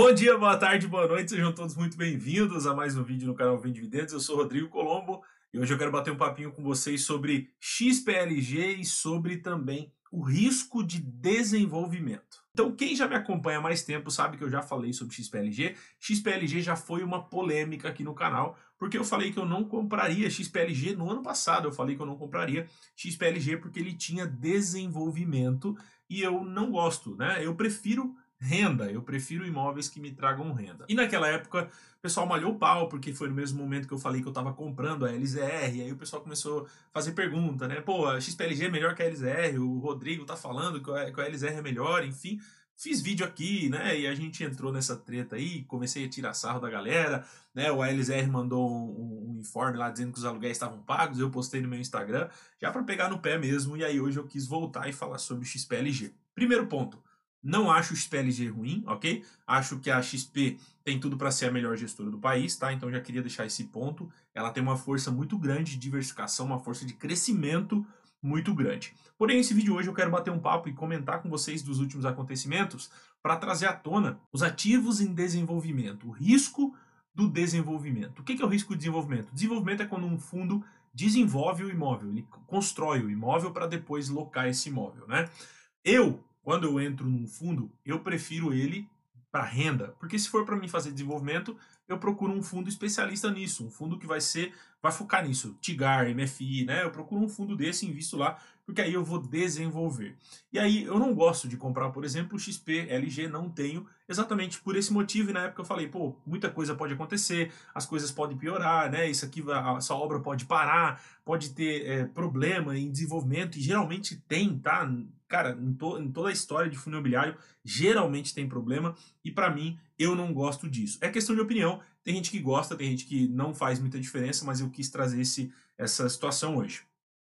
Bom dia, boa tarde, boa noite, sejam todos muito bem-vindos a mais um vídeo no canal Vim Dividendos. Eu sou Rodrigo Colombo e hoje eu quero bater um papinho com vocês sobre XPLG e sobre também o risco de desenvolvimento. Então, quem já me acompanha há mais tempo sabe que eu já falei sobre XPLG. XPLG já foi uma polêmica aqui no canal, porque eu falei que eu não compraria XPLG no ano passado. Eu falei que eu não compraria XPLG porque ele tinha desenvolvimento e eu não gosto, né? Eu prefiro renda. Eu prefiro imóveis que me tragam renda. E naquela época, o pessoal malhou o pau, porque foi no mesmo momento que eu falei que eu estava comprando a LZR, aí o pessoal começou a fazer pergunta, né? Pô, a XPLG é melhor que a LZR, o Rodrigo tá falando que a LZR é melhor, enfim. Fiz vídeo aqui, né? E a gente entrou nessa treta aí, comecei a tirar sarro da galera, né? O ALZR mandou um, um informe lá dizendo que os aluguéis estavam pagos, eu postei no meu Instagram, já para pegar no pé mesmo, e aí hoje eu quis voltar e falar sobre o XPLG. Primeiro ponto, não acho o XPLG ruim, ok? Acho que a XP tem tudo para ser a melhor gestora do país, tá? Então já queria deixar esse ponto. Ela tem uma força muito grande de diversificação, uma força de crescimento muito grande. Porém, nesse vídeo hoje eu quero bater um papo e comentar com vocês dos últimos acontecimentos para trazer à tona os ativos em desenvolvimento, o risco do desenvolvimento. O que é o risco de desenvolvimento? Desenvolvimento é quando um fundo desenvolve o imóvel, ele constrói o imóvel para depois locar esse imóvel, né? Eu quando eu entro num fundo, eu prefiro ele para renda, porque se for para mim fazer desenvolvimento, eu procuro um fundo especialista nisso, um fundo que vai ser, vai focar nisso, Tigar, MFI, né? Eu procuro um fundo desse, invisto lá, porque aí eu vou desenvolver. E aí eu não gosto de comprar, por exemplo, XP, LG, não tenho, exatamente por esse motivo. E na época eu falei, pô, muita coisa pode acontecer, as coisas podem piorar, né? Isso aqui, essa obra pode parar, pode ter é, problema em desenvolvimento, e geralmente tem, tá? Cara, em, to, em toda a história de fundo imobiliário, geralmente tem problema, e para mim, eu não gosto disso. É questão de opinião, tem gente que gosta, tem gente que não faz muita diferença, mas eu quis trazer esse, essa situação hoje.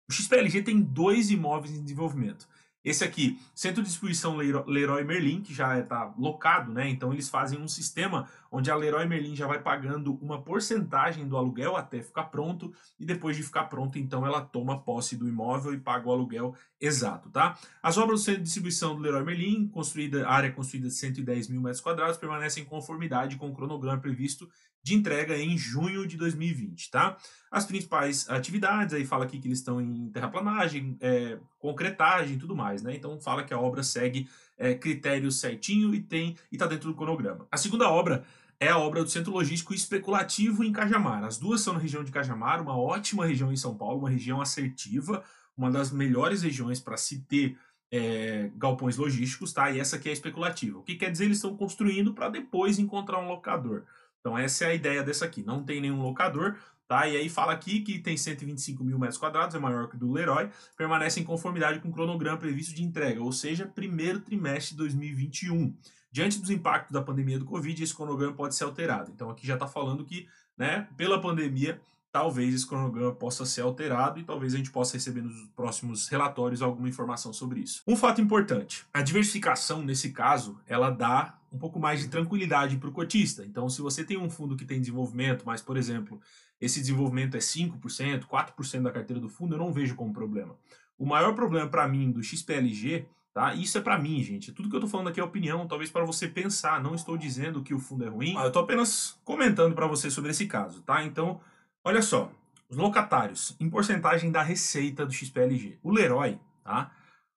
O XPLG tem dois imóveis em desenvolvimento. Esse aqui, Centro de Distribuição Leroy Merlin, que já está locado, né? Então eles fazem um sistema onde a Leroy Merlin já vai pagando uma porcentagem do aluguel até ficar pronto e depois de ficar pronto, então ela toma posse do imóvel e paga o aluguel exato, tá? As obras do Centro de Distribuição do Leroy Merlin, construída, área construída de 110 mil metros quadrados, permanecem em conformidade com o cronograma previsto de entrega em junho de 2020, tá? As principais atividades, aí fala aqui que eles estão em terraplanagem, é, concretagem e tudo mais, né? Então fala que a obra segue é, critérios certinho e tem e está dentro do cronograma. A segunda obra é a obra do Centro Logístico Especulativo em Cajamar. As duas são na região de Cajamar, uma ótima região em São Paulo, uma região assertiva, uma das melhores regiões para se ter é, galpões logísticos, tá? E essa aqui é especulativa. O que quer dizer? Eles estão construindo para depois encontrar um locador. Então essa é a ideia dessa aqui. Não tem nenhum locador, tá? E aí fala aqui que tem 125 mil metros quadrados, é maior que o do Leroy, permanece em conformidade com o cronograma previsto de entrega, ou seja, primeiro trimestre de 2021. Diante dos impactos da pandemia do Covid, esse cronograma pode ser alterado. Então aqui já está falando que, né, pela pandemia, talvez esse cronograma possa ser alterado e talvez a gente possa receber nos próximos relatórios alguma informação sobre isso. Um fato importante, a diversificação nesse caso, ela dá um pouco mais de tranquilidade para o cotista. Então, se você tem um fundo que tem desenvolvimento, mas, por exemplo, esse desenvolvimento é 5%, 4% da carteira do fundo, eu não vejo como problema. O maior problema para mim do XPLG Tá? Isso é para mim, gente. Tudo que eu tô falando aqui é opinião, talvez para você pensar. Não estou dizendo que o fundo é ruim. Eu tô apenas comentando para você sobre esse caso, tá? Então, Olha só, os locatários em porcentagem da receita do XPLG. O Leroy, tá?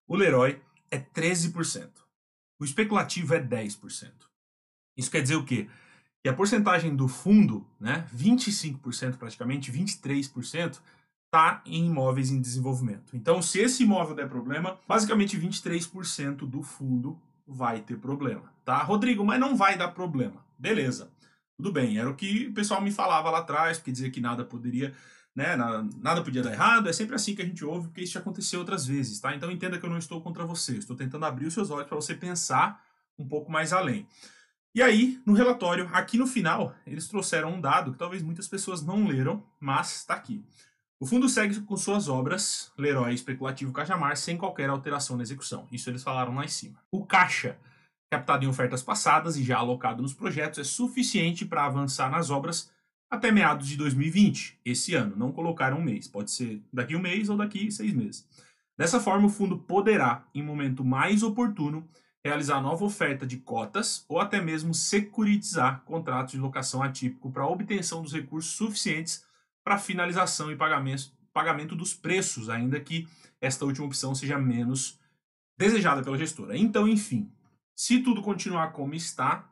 O Leroy é 13%. O especulativo é 10%. Isso quer dizer o quê? Que a porcentagem do fundo, né, 25% praticamente, 23%, está em imóveis em desenvolvimento. Então, se esse imóvel der problema, basicamente 23% do fundo vai ter problema, tá? Rodrigo, mas não vai dar problema. Beleza. Tudo bem, era o que o pessoal me falava lá atrás, porque dizia que nada poderia, né, nada, podia dar errado. É sempre assim que a gente ouve, porque isso já aconteceu outras vezes, tá? Então entenda que eu não estou contra você, estou tentando abrir os seus olhos para você pensar um pouco mais além. E aí, no relatório, aqui no final, eles trouxeram um dado que talvez muitas pessoas não leram, mas está aqui. O fundo segue com suas obras, Leroy Especulativo Cajamar, sem qualquer alteração na execução. Isso eles falaram lá em cima. O caixa captado em ofertas passadas e já alocado nos projetos, é suficiente para avançar nas obras até meados de 2020, esse ano. Não colocaram um mês, pode ser daqui um mês ou daqui seis meses. Dessa forma, o fundo poderá, em momento mais oportuno, realizar nova oferta de cotas ou até mesmo securitizar contratos de locação atípico para obtenção dos recursos suficientes para finalização e pagamento, pagamento dos preços, ainda que esta última opção seja menos desejada pela gestora. Então, enfim, se tudo continuar como está,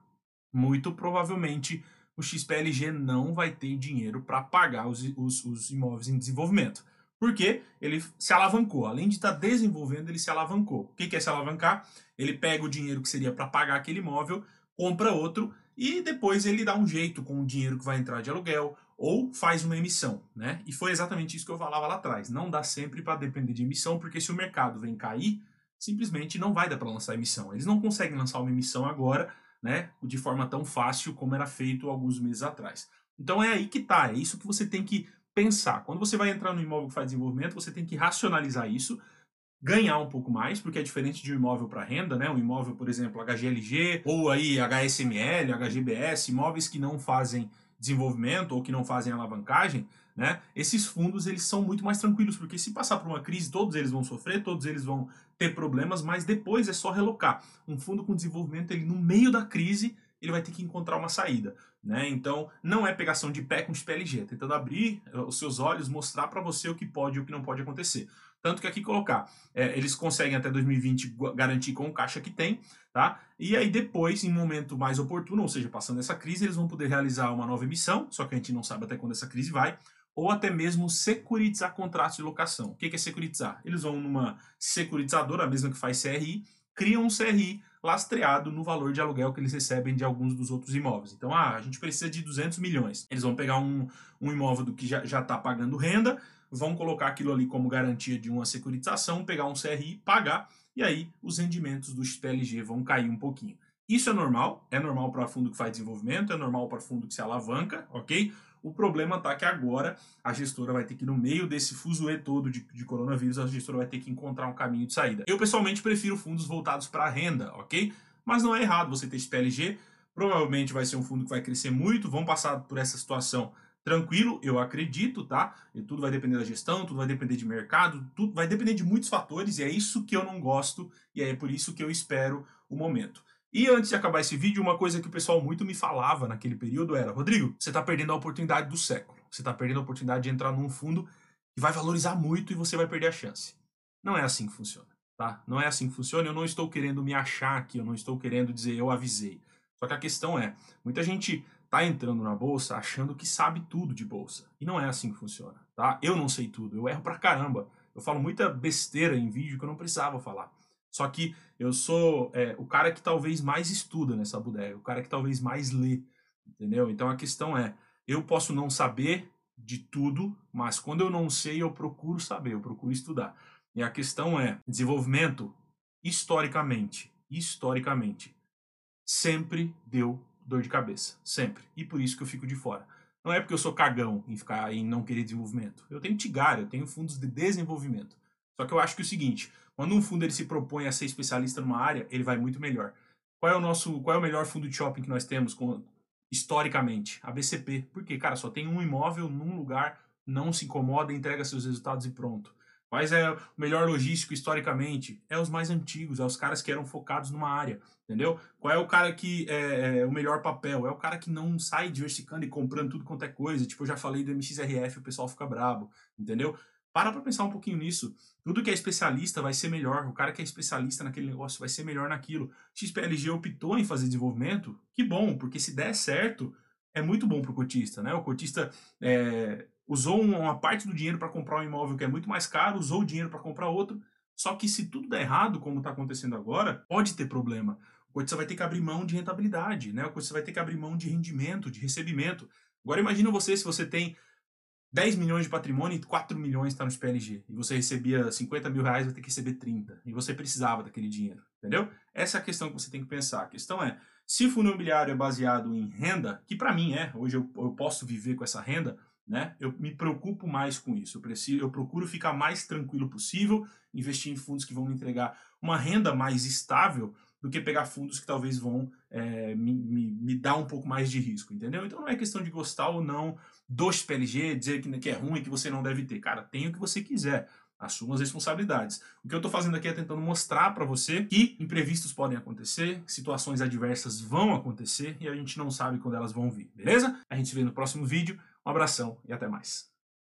muito provavelmente o XPLG não vai ter dinheiro para pagar os, os, os imóveis em desenvolvimento. Porque ele se alavancou. Além de estar tá desenvolvendo, ele se alavancou. O que é se alavancar? Ele pega o dinheiro que seria para pagar aquele imóvel, compra outro e depois ele dá um jeito com o dinheiro que vai entrar de aluguel ou faz uma emissão, né? E foi exatamente isso que eu falava lá atrás. Não dá sempre para depender de emissão, porque se o mercado vem cair, simplesmente não vai dar para lançar emissão. Eles não conseguem lançar uma emissão agora, né, de forma tão fácil como era feito alguns meses atrás. Então é aí que tá, é isso que você tem que pensar. Quando você vai entrar no imóvel que faz desenvolvimento, você tem que racionalizar isso, ganhar um pouco mais, porque é diferente de um imóvel para renda, né? Um imóvel, por exemplo, HGLG ou aí HSML, HGBS, imóveis que não fazem desenvolvimento ou que não fazem alavancagem, né? Esses fundos eles são muito mais tranquilos, porque se passar por uma crise, todos eles vão sofrer, todos eles vão ter problemas, mas depois é só relocar. Um fundo com desenvolvimento, ele no meio da crise, ele vai ter que encontrar uma saída. Né? Então, não é pegação de pé com PLG, é tentando abrir eh, os seus olhos, mostrar para você o que pode e o que não pode acontecer. Tanto que aqui colocar, é, eles conseguem até 2020 garantir com o caixa que tem, tá? E aí depois, em momento mais oportuno, ou seja, passando essa crise, eles vão poder realizar uma nova emissão, só que a gente não sabe até quando essa crise vai, ou até mesmo securitizar contratos de locação. O que é securitizar? Eles vão numa securitizadora, a mesma que faz CRI, criam um CRI lastreado no valor de aluguel que eles recebem de alguns dos outros imóveis. Então, ah, a gente precisa de 200 milhões. Eles vão pegar um, um imóvel do que já está pagando renda, vão colocar aquilo ali como garantia de uma securitização, pegar um CRI, pagar, e aí os rendimentos do XPLG vão cair um pouquinho. Isso é normal, é normal para fundo que faz desenvolvimento, é normal para fundo que se alavanca, ok? O problema tá que agora a gestora vai ter que, no meio desse fuzuê todo de, de coronavírus, a gestora vai ter que encontrar um caminho de saída. Eu, pessoalmente, prefiro fundos voltados para a renda, ok? Mas não é errado você ter esse. Provavelmente vai ser um fundo que vai crescer muito, vão passar por essa situação tranquilo, eu acredito, tá? E tudo vai depender da gestão, tudo vai depender de mercado, tudo vai depender de muitos fatores e é isso que eu não gosto e é por isso que eu espero o momento. E antes de acabar esse vídeo, uma coisa que o pessoal muito me falava naquele período era: Rodrigo, você está perdendo a oportunidade do século. Você está perdendo a oportunidade de entrar num fundo que vai valorizar muito e você vai perder a chance. Não é assim que funciona, tá? Não é assim que funciona. Eu não estou querendo me achar aqui, eu não estou querendo dizer eu avisei. Só que a questão é: muita gente tá entrando na bolsa achando que sabe tudo de bolsa. E não é assim que funciona, tá? Eu não sei tudo, eu erro pra caramba. Eu falo muita besteira em vídeo que eu não precisava falar. Só que eu sou é, o cara que talvez mais estuda nessa bodega, o cara que talvez mais lê, entendeu? Então a questão é, eu posso não saber de tudo, mas quando eu não sei, eu procuro saber, eu procuro estudar. E a questão é, desenvolvimento, historicamente, historicamente, sempre deu dor de cabeça, sempre. E por isso que eu fico de fora. Não é porque eu sou cagão em ficar em não querer desenvolvimento. Eu tenho Tigar, eu tenho fundos de desenvolvimento. Só que eu acho que é o seguinte, quando um fundo ele se propõe a ser especialista numa área, ele vai muito melhor. Qual é o nosso, qual é o melhor fundo de shopping que nós temos com, historicamente? A BCP. Porque, cara, só tem um imóvel num lugar, não se incomoda, entrega seus resultados e pronto. Quais é o melhor logístico historicamente? É os mais antigos, é os caras que eram focados numa área, entendeu? Qual é o cara que é, é, o melhor papel? É o cara que não sai diversificando e comprando tudo quanto é coisa. Tipo, eu já falei do MXRF, o pessoal fica brabo, entendeu? Para para pensar um pouquinho nisso. Tudo que é especialista vai ser melhor. O cara que é especialista naquele negócio vai ser melhor naquilo. XPLG optou em fazer desenvolvimento. Que bom, porque se der certo, é muito bom para o cotista. Né? O cotista é, usou uma parte do dinheiro para comprar um imóvel que é muito mais caro, usou o dinheiro para comprar outro. Só que se tudo der errado, como está acontecendo agora, pode ter problema. O cotista vai ter que abrir mão de rentabilidade, né? o cotista vai ter que abrir mão de rendimento, de recebimento. Agora imagina você se você tem 10 milhões de patrimônio e 4 milhões está no PLG. E você recebia 50 mil reais, vai ter que receber 30. E você precisava daquele dinheiro. Entendeu? Essa é a questão que você tem que pensar. A questão é, se o fundo imobiliário é baseado em renda, que para mim é, hoje eu, eu posso viver com essa renda, né? Eu me preocupo mais com isso. Eu, preciso, eu procuro ficar mais tranquilo possível, investir em fundos que vão me entregar uma renda mais estável do que pegar fundos que talvez vão é, me, me, me, dar um pouco mais de risco, entendeu? Então não é questão de gostar ou não dos PLG, dizer que, que é ruim, que você não deve ter. Cara, tem o que você quiser. assuma as responsabilidades. O que eu estou fazendo aqui é tentando mostrar para você que imprevistos podem acontecer, situações adversas vão acontecer e a gente não sabe quando elas vão vir, beleza? A gente se vê no próximo vídeo. Um abração e até mais.